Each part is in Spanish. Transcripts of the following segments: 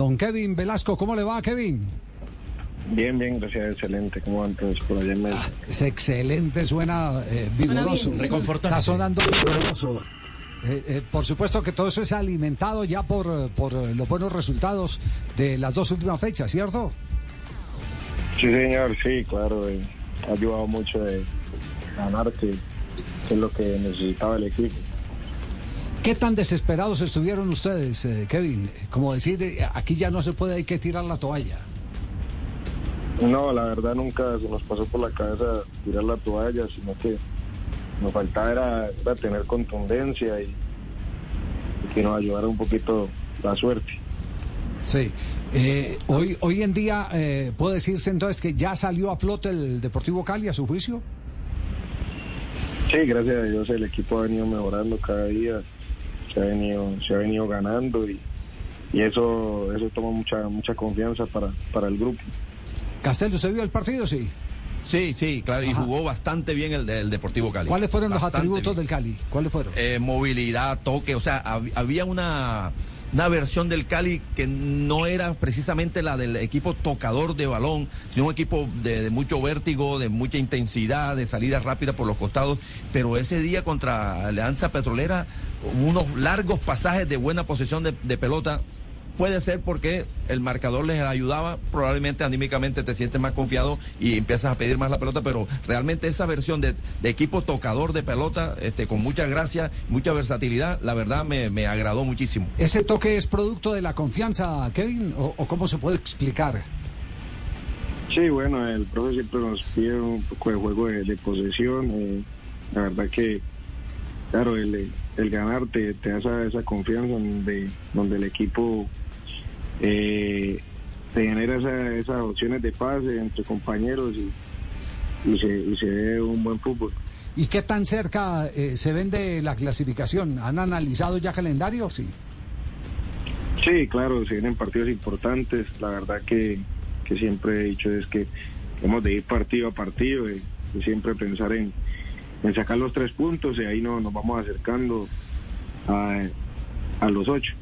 don Kevin Velasco. ¿Cómo le va, Kevin? Bien, bien, gracias, excelente. ¿Cómo van todos por allá en Medellín? Ah, es excelente, suena eh, vigoroso. Reconfortante. Está sonando vigoroso. Eh, eh, por supuesto que todo eso es alimentado ya por, eh, por los buenos resultados de las dos últimas fechas, ¿cierto? Sí, señor, sí, claro. eh, ha ayudado mucho de ganar, que, que es lo que necesitaba el equipo. ¿Qué tan desesperados estuvieron ustedes, eh, Kevin? Como decir, eh, aquí ya no se puede, hay que tirar la toalla. No, la verdad nunca se nos pasó por la cabeza tirar la toalla, sino que nos faltaba era, era tener contundencia y, y que nos ayudara un poquito la suerte. Sí. Eh, hoy, hoy en día, eh, ¿puede decirse entonces que ya salió a flote el Deportivo Cali a su juicio? Sí, gracias a Dios el equipo ha venido mejorando cada día, se ha venido, se ha venido ganando y, y eso, eso toma mucha, mucha confianza para, para el grupo. Castel, ¿usted vio el partido? Sí. Sí, sí, claro, y jugó bastante bien el, el Deportivo Cali. ¿Cuáles fueron los atributos bien. del Cali? ¿Cuáles fueron? Eh, movilidad, toque, o sea, hab- había una, una versión del Cali que no era precisamente la del equipo tocador de balón, sino un equipo de, de mucho vértigo, de mucha intensidad, de salida rápida por los costados, pero ese día contra Alianza Petrolera, unos largos pasajes de buena posesión de, de pelota. Puede ser porque el marcador les ayudaba, probablemente anímicamente te sientes más confiado y empiezas a pedir más la pelota, pero realmente esa versión de, de equipo tocador de pelota, este, con mucha gracia, mucha versatilidad, la verdad me, me agradó muchísimo. ¿Ese toque es producto de la confianza, Kevin? ¿O, o cómo se puede explicar? Sí, bueno, el profe siempre nos pide un poco de juego de, de posesión. eh, la verdad que, claro, el, el ganar te, te da esa, esa confianza donde, donde el equipo eh, te genera esa- esas opciones de pase entre compañeros y, y, se, y se ve un buen fútbol. ¿Y qué tan cerca eh, se ven de la clasificación? ¿Han analizado ya calendario? Sí. Sí, claro, se vienen partidos importantes. La verdad que, que siempre he dicho es que hemos de ir partido a partido y, y siempre pensar en, en sacar los tres puntos y ahí no, nos vamos acercando a, a los ocho.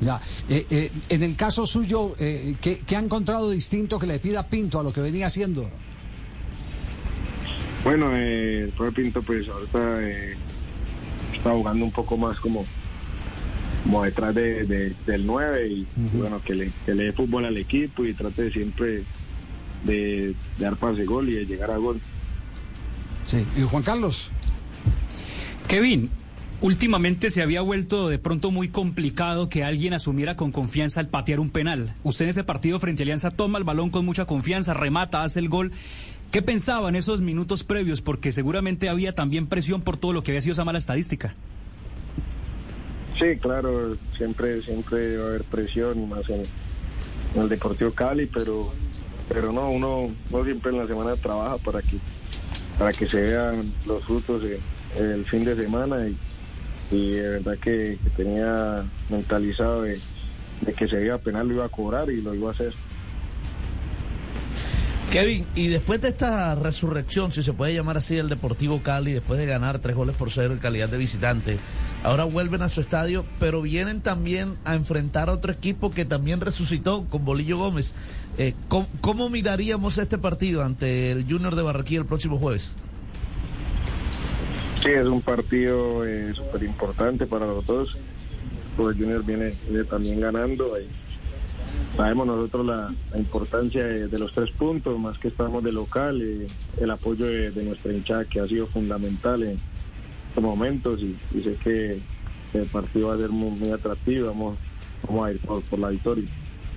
Ya. Eh, eh, en el caso suyo, eh, ¿qué, qué ha encontrado distinto que le pida Pinto a lo que venía haciendo? Bueno, eh, el profe Pinto pues ahorita eh, está jugando un poco más como, como detrás de, de- del 9 y bueno, que le, que le dé fútbol al equipo y trate siempre de, de dar pase gol y de llegar a gol. Sí. ¿Y Juan Carlos? Kevin, últimamente se había vuelto de pronto muy complicado que alguien asumiera con confianza al patear un penal. Usted en ese partido frente a Alianza toma el balón con mucha confianza, remata, hace el gol. ¿Qué pensaba en esos minutos previos? Porque seguramente había también presión por todo lo que había sido esa mala estadística. Sí, claro, siempre siempre va a haber presión, más en, en el Deportivo Cali, pero pero no, uno, uno siempre en la semana trabaja para que para que se vean los frutos el fin de semana y, y de verdad que, que tenía mentalizado de, de que se iba a penal, lo iba a cobrar y lo iba a hacer. Kevin, y después de esta resurrección, si se puede llamar así, del Deportivo Cali, después de ganar tres goles por cero en calidad de visitante, ahora vuelven a su estadio, pero vienen también a enfrentar a otro equipo que también resucitó con Bolillo Gómez. Eh, ¿cómo, miraríamos este partido ante el Junior de Barranquilla el próximo jueves? Sí, es un partido eh, súper importante para los dos. Pues Junior viene, viene también ganando. y sabemos nosotros la, importancia de, los tres puntos, más que estamos de local, eh, el apoyo de, de nuestra hinchada que ha sido fundamental en estos momentos y, sé que, el partido va a ser muy, atractivo. Vamos, a ir por la victoria.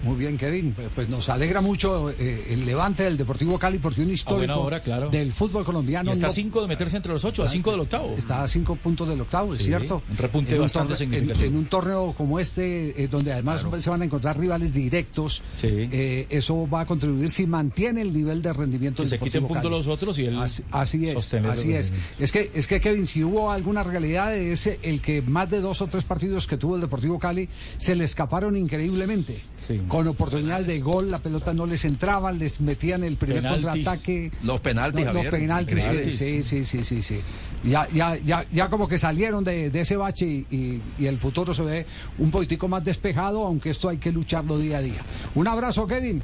Muy bien, Kevin. Pues- Pues nos alegra mucho eh, el levante del Deportivo Cali porque un histórico buena hora, claro. del fútbol colombiano Y está a cinco de meterse entre los ocho, a cinco del octavo. Está a cinco puntos del octavo, es Sí, cierto. un repunte En bastante torneo- en- significativo. En, un torneo como este, eh, donde además se van a encontrar rivales directos, Sí. eh, eso va a contribuir si mantiene el nivel de rendimiento Que del se quiten Deportivo puntos Cali. los otros y él Así, así es, el así es. Es que, es que Kevin, si hubo alguna realidad es el que más de dos o tres partidos que tuvo el Deportivo Cali se le escaparon increíblemente. Sí. con oportunidades de gol, la pelota no les entraba, les metían el primer Penaltis. contraataque. Los penaltis, No, los penaltis, sí, Penaltis. sí, sí, sí, sí, sí. Ya, ya, ya, ya como que salieron de, de ese bache y, y- y el futuro se ve un poquitico más despejado, aunque esto hay que lucharlo día a día. Un abrazo, Kevin.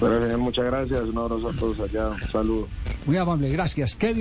Bueno, muchas gracias. Un abrazo a todos allá. Un saludo. Muy amable, gracias. Kevin.